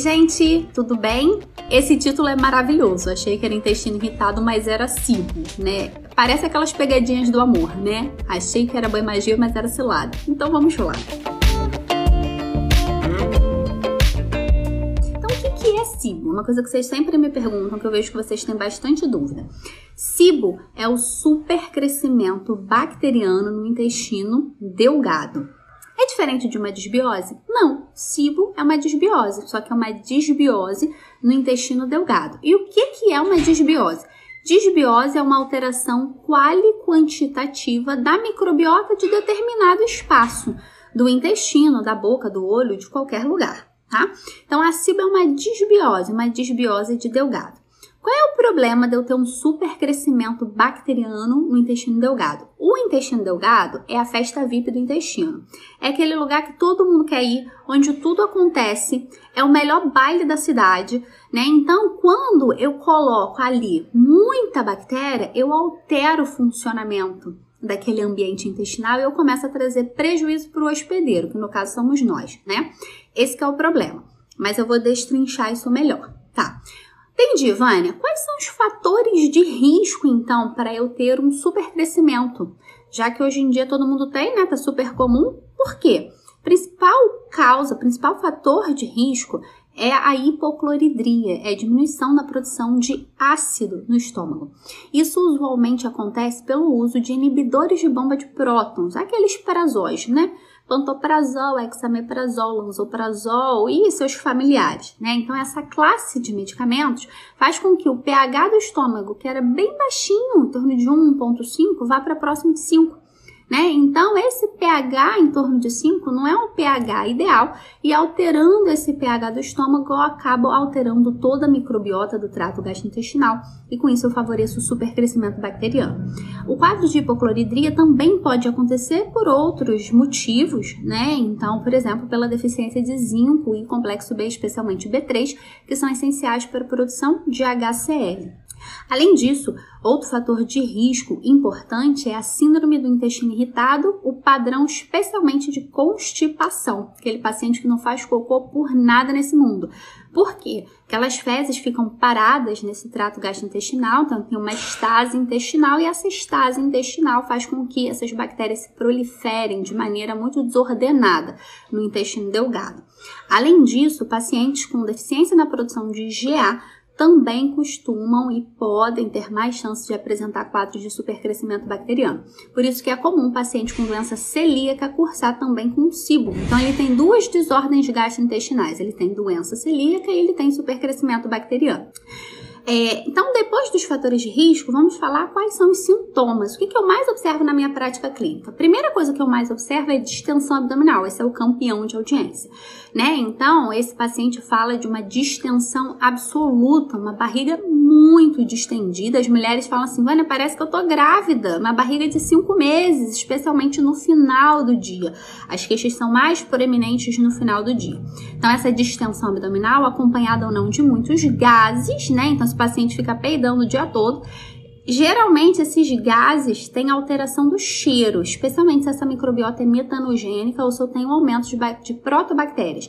gente, tudo bem? Esse título é maravilhoso. Achei que era intestino irritado, mas era cibo, né? Parece aquelas pegadinhas do amor, né? Achei que era boi magia, mas era cilada. Então vamos lá. Então o que é cibo? Uma coisa que vocês sempre me perguntam, que eu vejo que vocês têm bastante dúvida. Cibo é o supercrescimento bacteriano no intestino delgado. É diferente de uma disbiose? Não. SIBO é uma disbiose, só que é uma disbiose no intestino delgado. E o que, que é uma disbiose? Disbiose é uma alteração quali-quantitativa da microbiota de determinado espaço do intestino, da boca, do olho, de qualquer lugar, tá? Então a SIBO é uma disbiose, uma disbiose de delgado. Qual é o problema de eu ter um supercrescimento bacteriano no intestino delgado? O intestino delgado é a festa VIP do intestino. É aquele lugar que todo mundo quer ir, onde tudo acontece, é o melhor baile da cidade, né? Então, quando eu coloco ali muita bactéria, eu altero o funcionamento daquele ambiente intestinal e eu começo a trazer prejuízo para o hospedeiro, que no caso somos nós, né? Esse é o problema. Mas eu vou destrinchar isso melhor, tá? Entendi, Vânia. Quais são os fatores de risco, então, para eu ter um super crescimento? Já que hoje em dia todo mundo tem, né? Tá super comum. Por quê? Principal causa, principal fator de risco é a hipocloridria, é a diminuição da produção de ácido no estômago. Isso usualmente acontece pelo uso de inibidores de bomba de prótons, aqueles prazóis, né? Pantoprazol, hexameprazol, lanzoprazol e seus familiares, né? Então essa classe de medicamentos faz com que o pH do estômago, que era bem baixinho, em torno de 1.5, vá para próximo de 5 né? Então, esse pH em torno de 5 não é um pH ideal e alterando esse pH do estômago, eu acabo alterando toda a microbiota do trato gastrointestinal e com isso eu favoreço o supercrescimento bacteriano. O quadro de hipocloridria também pode acontecer por outros motivos, né? Então, por exemplo, pela deficiência de zinco e complexo B, especialmente B3, que são essenciais para a produção de HCl. Além disso, outro fator de risco importante é a síndrome do intestino irritado, o padrão especialmente de constipação, aquele paciente que não faz cocô por nada nesse mundo. Por quê? Aquelas fezes ficam paradas nesse trato gastrointestinal, então tem uma estase intestinal e essa estase intestinal faz com que essas bactérias se proliferem de maneira muito desordenada no intestino delgado. Além disso, pacientes com deficiência na produção de GA também costumam e podem ter mais chances de apresentar quadros de supercrescimento bacteriano. Por isso que é comum um paciente com doença celíaca cursar também com SIBO. Então ele tem duas desordens gastrointestinais, ele tem doença celíaca e ele tem supercrescimento bacteriano. É, então, depois dos fatores de risco, vamos falar quais são os sintomas. O que, que eu mais observo na minha prática clínica? A primeira coisa que eu mais observo é distensão abdominal. Esse é o campeão de audiência, né? Então, esse paciente fala de uma distensão absoluta, uma barriga muito distendida. As mulheres falam assim, Vânia, parece que eu tô grávida, uma barriga de cinco meses, especialmente no final do dia. As queixas são mais proeminentes no final do dia. Então, essa distensão abdominal, acompanhada ou não de muitos gases, né? Então, esse paciente fica peidando o dia todo. Geralmente, esses gases têm alteração do cheiro, especialmente se essa microbiota é metanogênica ou se eu tenho aumento de, de protobactérias.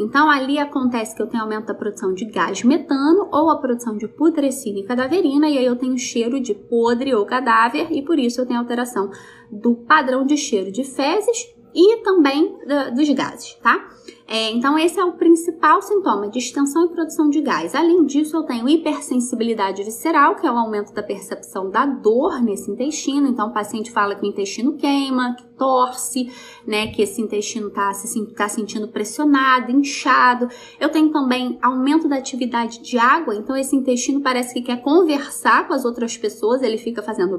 Então, ali acontece que eu tenho aumento da produção de gás metano ou a produção de putrescina e cadaverina, e aí eu tenho cheiro de podre ou cadáver, e por isso eu tenho alteração do padrão de cheiro de fezes e também dos gases, tá? É, então, esse é o principal sintoma de extensão e produção de gás. Além disso, eu tenho hipersensibilidade visceral, que é o aumento da percepção da dor nesse intestino. Então, o paciente fala que o intestino queima, que torce, né? Que esse intestino está se, tá sentindo pressionado, inchado. Eu tenho também aumento da atividade de água. Então, esse intestino parece que quer conversar com as outras pessoas. Ele fica fazendo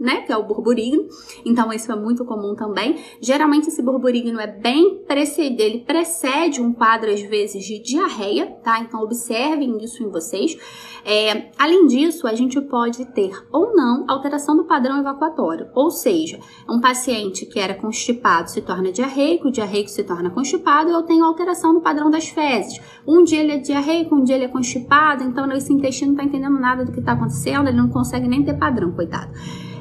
né? Que é o burburinho. Então, isso é muito comum também. Geralmente, esse burburinho é bem precede, ele precede um quadro, às vezes, de diarreia, tá? Então, observem isso em vocês. É, além disso, a gente pode ter ou não alteração do padrão evacuatório. Ou seja, um paciente que era constipado se torna diarreico, o diarreico se torna constipado, eu tenho alteração no padrão das fezes. Um dia ele é diarreico, um dia ele é constipado, então esse intestino não tá entendendo nada do que está acontecendo, ele não consegue nem ter padrão, coitado.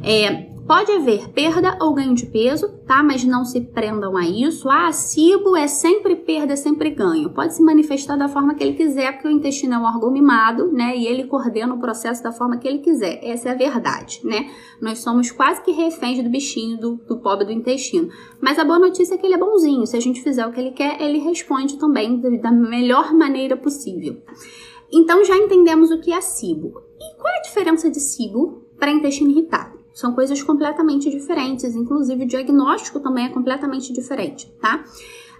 É, Pode haver perda ou ganho de peso, tá? Mas não se prendam a isso. Ah, SIBO é sempre perda, é sempre ganho. Pode se manifestar da forma que ele quiser, porque o intestino é um órgão mimado, né? E ele coordena o processo da forma que ele quiser. Essa é a verdade, né? Nós somos quase que reféns do bichinho, do, do pobre do intestino. Mas a boa notícia é que ele é bonzinho. Se a gente fizer o que ele quer, ele responde também da melhor maneira possível. Então já entendemos o que é SIBO. E qual é a diferença de SIBO para intestino irritado? São coisas completamente diferentes, inclusive o diagnóstico também é completamente diferente, tá?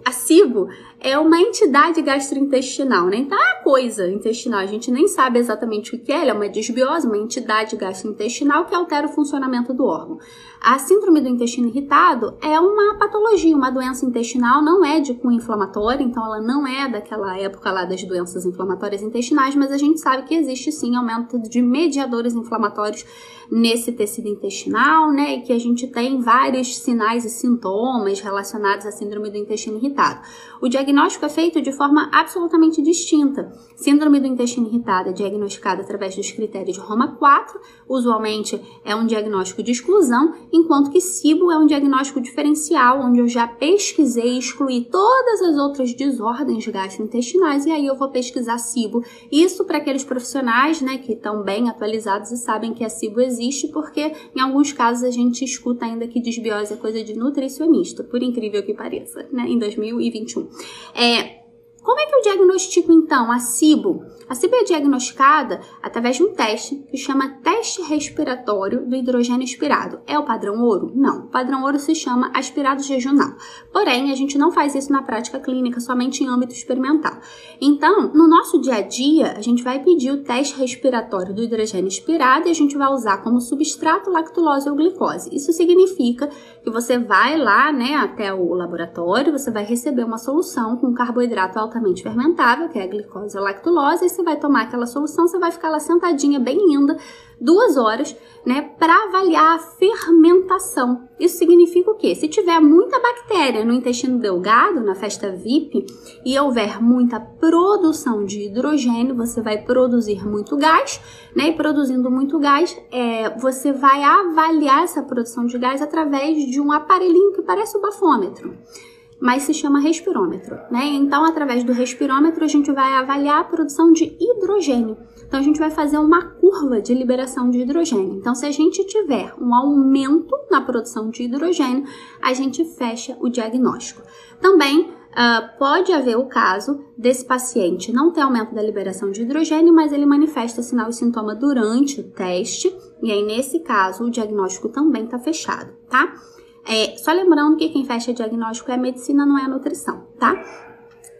A SIBO é uma entidade gastrointestinal, né? Então, é coisa intestinal, a gente nem sabe exatamente o que é, ela é uma desbiose, uma entidade gastrointestinal que altera o funcionamento do órgão. A síndrome do intestino irritado é uma patologia, uma doença intestinal, não é de cunho inflamatório, então ela não é daquela época lá das doenças inflamatórias intestinais, mas a gente sabe que existe sim aumento de mediadores inflamatórios nesse tecido intestinal, né? E que a gente tem vários sinais e sintomas relacionados à síndrome do intestino irritado. O diagnóstico é feito de forma absolutamente distinta. Síndrome do intestino irritado é diagnosticada através dos critérios de Roma 4, usualmente é um diagnóstico de exclusão, enquanto que SIBO é um diagnóstico diferencial, onde eu já pesquisei e excluí todas as outras desordens gastrointestinais e aí eu vou pesquisar SIBO. Isso para aqueles profissionais, né, que estão bem atualizados e sabem que a SIBO existe, porque em alguns casos a gente escuta ainda que desbiose é coisa de nutricionista, por incrível que pareça, né, em 2021. É, como é que eu diagnostico então a SIBO? A SIBO é diagnosticada através de um teste que chama teste respiratório do hidrogênio expirado. É o padrão ouro? Não. O padrão ouro se chama aspirado regional. Porém, a gente não faz isso na prática clínica, somente em âmbito experimental. Então, no nosso dia a dia, a gente vai pedir o teste respiratório do hidrogênio expirado e a gente vai usar como substrato lactulose ou glicose. Isso significa que você vai lá, né, até o laboratório, você vai receber uma solução com carboidrato altamente fermentável, que é a glicose ou lactulose, e você vai tomar aquela solução, você vai ficar lá sentadinha, bem linda, duas horas, né, para avaliar a fermentação. Isso significa o quê? Se tiver muita bactéria no intestino delgado, na festa VIP, e houver muita produção de hidrogênio, você vai produzir muito gás, né? E produzindo muito gás, é, você vai avaliar essa produção de gás através de um aparelhinho que parece o bafômetro mas se chama respirômetro, né? Então, através do respirômetro, a gente vai avaliar a produção de hidrogênio. Então, a gente vai fazer uma curva de liberação de hidrogênio. Então, se a gente tiver um aumento na produção de hidrogênio, a gente fecha o diagnóstico. Também Uh, pode haver o caso desse paciente não ter aumento da liberação de hidrogênio, mas ele manifesta sinal e sintoma durante o teste, e aí nesse caso o diagnóstico também está fechado, tá? É, só lembrando que quem fecha diagnóstico é a medicina, não é a nutrição, tá?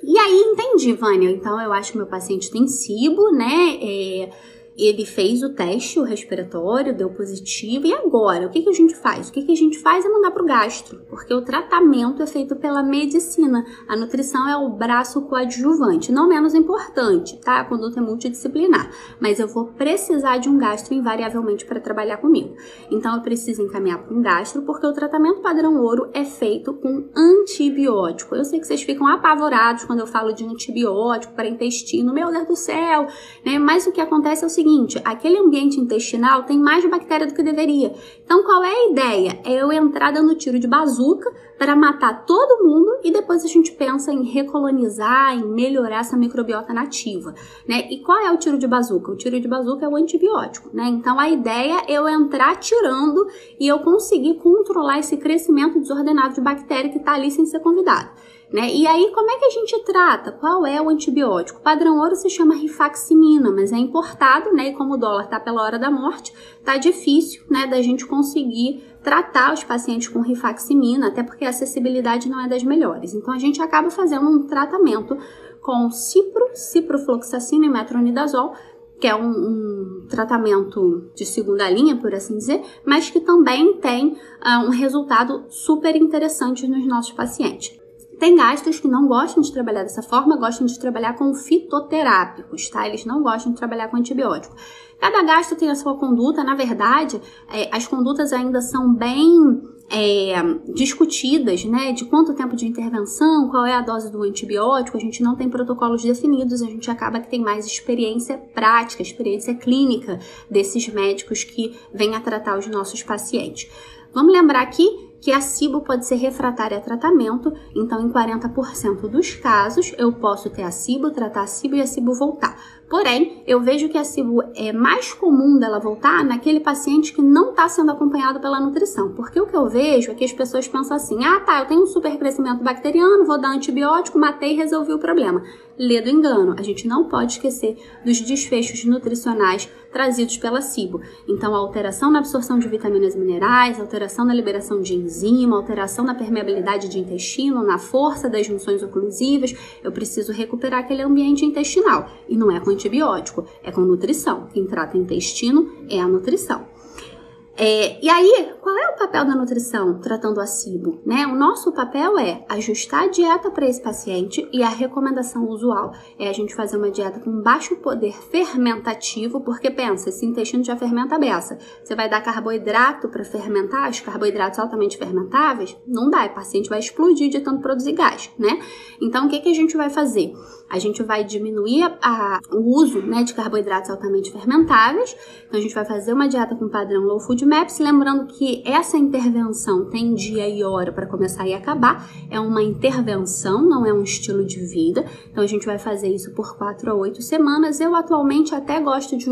E aí, entendi, Vânia. Então, eu acho que meu paciente tem SIBO, né? É, ele fez o teste, o respiratório, deu positivo. E agora? O que, que a gente faz? O que, que a gente faz é mandar para o gastro, porque o tratamento é feito pela medicina. A nutrição é o braço coadjuvante, não menos importante, tá? A conduta é multidisciplinar. Mas eu vou precisar de um gastro invariavelmente para trabalhar comigo. Então eu preciso encaminhar para um gastro, porque o tratamento padrão ouro é feito com antibiótico. Eu sei que vocês ficam apavorados quando eu falo de antibiótico para intestino, meu Deus do céu, né? Mas o que acontece é o seguinte seguinte: aquele ambiente intestinal tem mais bactéria do que deveria. Então, qual é a ideia? É eu entrar dando tiro de bazuca para matar todo mundo e depois a gente pensa em recolonizar, em melhorar essa microbiota nativa, né? E qual é o tiro de bazuca? O tiro de bazuca é o antibiótico, né? Então, a ideia é eu entrar tirando e eu conseguir controlar esse crescimento desordenado de bactéria que está ali sem ser convidado. Né? E aí, como é que a gente trata? Qual é o antibiótico? O padrão ouro se chama rifaximina, mas é importado, né? E como o dólar está pela hora da morte, tá difícil, né, da gente conseguir tratar os pacientes com rifaximina, até porque a acessibilidade não é das melhores. Então, a gente acaba fazendo um tratamento com cipro, ciprofloxacina e metronidazol, que é um, um, tratamento de segunda linha, por assim dizer, mas que também tem uh, um resultado super interessante nos nossos pacientes. Tem gastros que não gostam de trabalhar dessa forma, gostam de trabalhar com fitoterápicos, tá? Eles não gostam de trabalhar com antibiótico. Cada gasto tem a sua conduta, na verdade, é, as condutas ainda são bem é, discutidas, né? De quanto tempo de intervenção, qual é a dose do antibiótico, a gente não tem protocolos definidos, a gente acaba que tem mais experiência prática, experiência clínica desses médicos que vêm a tratar os nossos pacientes. Vamos lembrar aqui que a SIBO pode ser refratária a tratamento, então em 40% dos casos eu posso ter a SIBO, tratar a SIBO e a SIBO voltar. Porém, eu vejo que a SIBO é mais comum dela voltar naquele paciente que não está sendo acompanhado pela nutrição. Porque o que eu vejo é que as pessoas pensam assim: ah, tá, eu tenho um super crescimento bacteriano, vou dar antibiótico, matei e resolvi o problema. Lê do engano. A gente não pode esquecer dos desfechos nutricionais trazidos pela SIBO. Então, a alteração na absorção de vitaminas e minerais, alteração na liberação de enzima, alteração na permeabilidade de intestino, na força das junções oclusivas, eu preciso recuperar aquele ambiente intestinal. E não é com antibiótico, é com nutrição. Quem trata intestino é a nutrição. É, e aí, qual é o papel da nutrição tratando a SIBO? Né? O nosso papel é ajustar a dieta para esse paciente e a recomendação usual é a gente fazer uma dieta com baixo poder fermentativo, porque pensa, esse intestino já fermenta a beça. Você vai dar carboidrato para fermentar, os carboidratos altamente fermentáveis? Não dá, o paciente vai explodir de tanto produzir gás, né? Então, o que, que a gente vai fazer? a gente vai diminuir a, a, o uso né, de carboidratos altamente fermentáveis. Então, a gente vai fazer uma dieta com padrão Low Food Maps, lembrando que essa intervenção tem dia e hora para começar e acabar. É uma intervenção, não é um estilo de vida. Então, a gente vai fazer isso por 4 a 8 semanas. Eu, atualmente, até gosto de,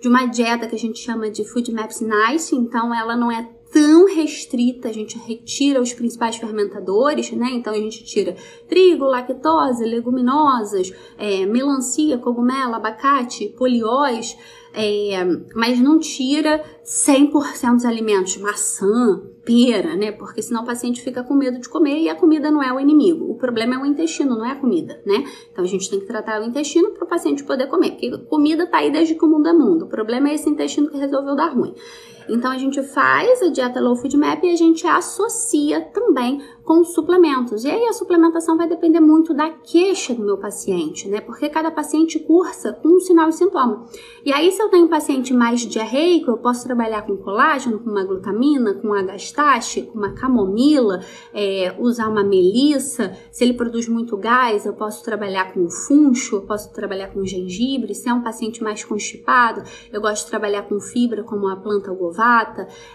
de uma dieta que a gente chama de Food Maps Nice, então ela não é tão restrita, a gente retira os principais fermentadores, né? Então a gente tira trigo, lactose, leguminosas, é, melancia, cogumelo, abacate, polióis, é, mas não tira 100% dos alimentos, maçã, pera, né? Porque senão o paciente fica com medo de comer e a comida não é o inimigo. O problema é o intestino, não é a comida, né? Então a gente tem que tratar o intestino para o paciente poder comer, porque comida tá aí desde que o mundo é mundo. O problema é esse intestino que resolveu dar ruim. Então a gente faz a dieta low food map e a gente associa também com suplementos. E aí a suplementação vai depender muito da queixa do meu paciente, né? Porque cada paciente cursa com um sinal e sintoma. E aí se eu tenho um paciente mais diarreico, eu posso trabalhar com colágeno, com uma glutamina, com agastache, com uma camomila, é, usar uma melissa. Se ele produz muito gás, eu posso trabalhar com funcho, eu posso trabalhar com gengibre. Se é um paciente mais constipado, eu gosto de trabalhar com fibra, como a planta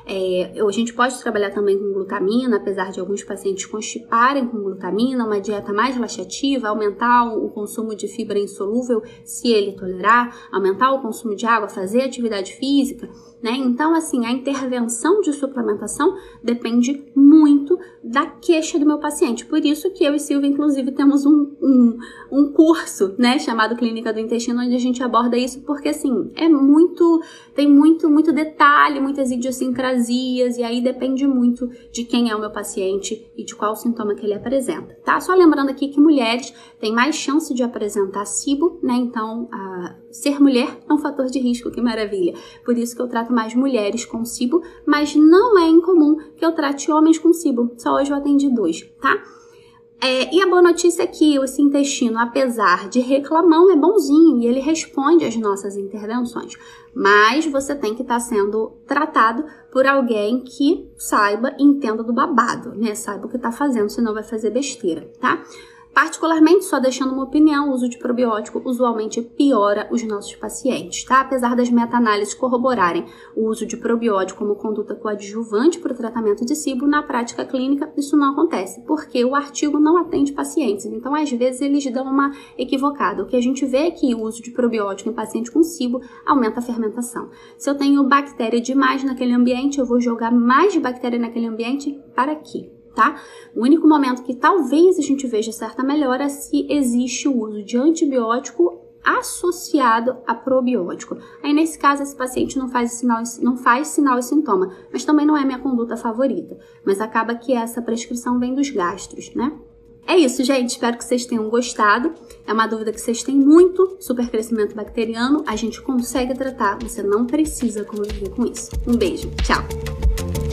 É, a gente pode trabalhar também com glutamina, apesar de alguns pacientes constiparem com glutamina, uma dieta mais laxativa, aumentar o consumo de fibra insolúvel, se ele tolerar, aumentar o consumo de água, fazer atividade física. Né? Então, assim, a intervenção de suplementação depende muito da queixa do meu paciente. Por isso que eu e Silvia, inclusive, temos um, um, um curso, né, chamado Clínica do Intestino, onde a gente aborda isso, porque, assim, é muito, tem muito, muito detalhe, muitas idiosincrasias, e aí depende muito de quem é o meu paciente e de qual sintoma que ele apresenta, tá? Só lembrando aqui que mulheres têm mais chance de apresentar SIBO, né? Então, a, ser mulher é um fator de risco, que maravilha. Por isso que eu trato mais mulheres com SIBO, mas não é incomum que eu trate homens com SIBO. Só hoje eu atendi dois, tá? É, e a boa notícia é que esse intestino, apesar de reclamão, é bonzinho e ele responde às nossas intervenções. Mas você tem que estar tá sendo tratado por alguém que saiba entenda do babado, né? Saiba o que está fazendo, senão vai fazer besteira, tá? Particularmente, só deixando uma opinião, o uso de probiótico usualmente piora os nossos pacientes, tá? Apesar das meta-análises corroborarem o uso de probiótico como conduta coadjuvante para o tratamento de SIBO, na prática clínica isso não acontece, porque o artigo não atende pacientes. Então, às vezes, eles dão uma equivocada. O que a gente vê é que o uso de probiótico em paciente com SIBO aumenta a fermentação. Se eu tenho bactéria demais naquele ambiente, eu vou jogar mais bactéria naquele ambiente para quê? Tá? O único momento que talvez a gente veja certa melhora é se existe o uso de antibiótico associado a probiótico. Aí nesse caso esse paciente não faz sinal, não faz sinal e sintoma, mas também não é minha conduta favorita. Mas acaba que essa prescrição vem dos gastros, né? É isso, gente. Espero que vocês tenham gostado. É uma dúvida que vocês têm muito. Supercrescimento bacteriano, a gente consegue tratar. Você não precisa conviver com isso. Um beijo. Tchau.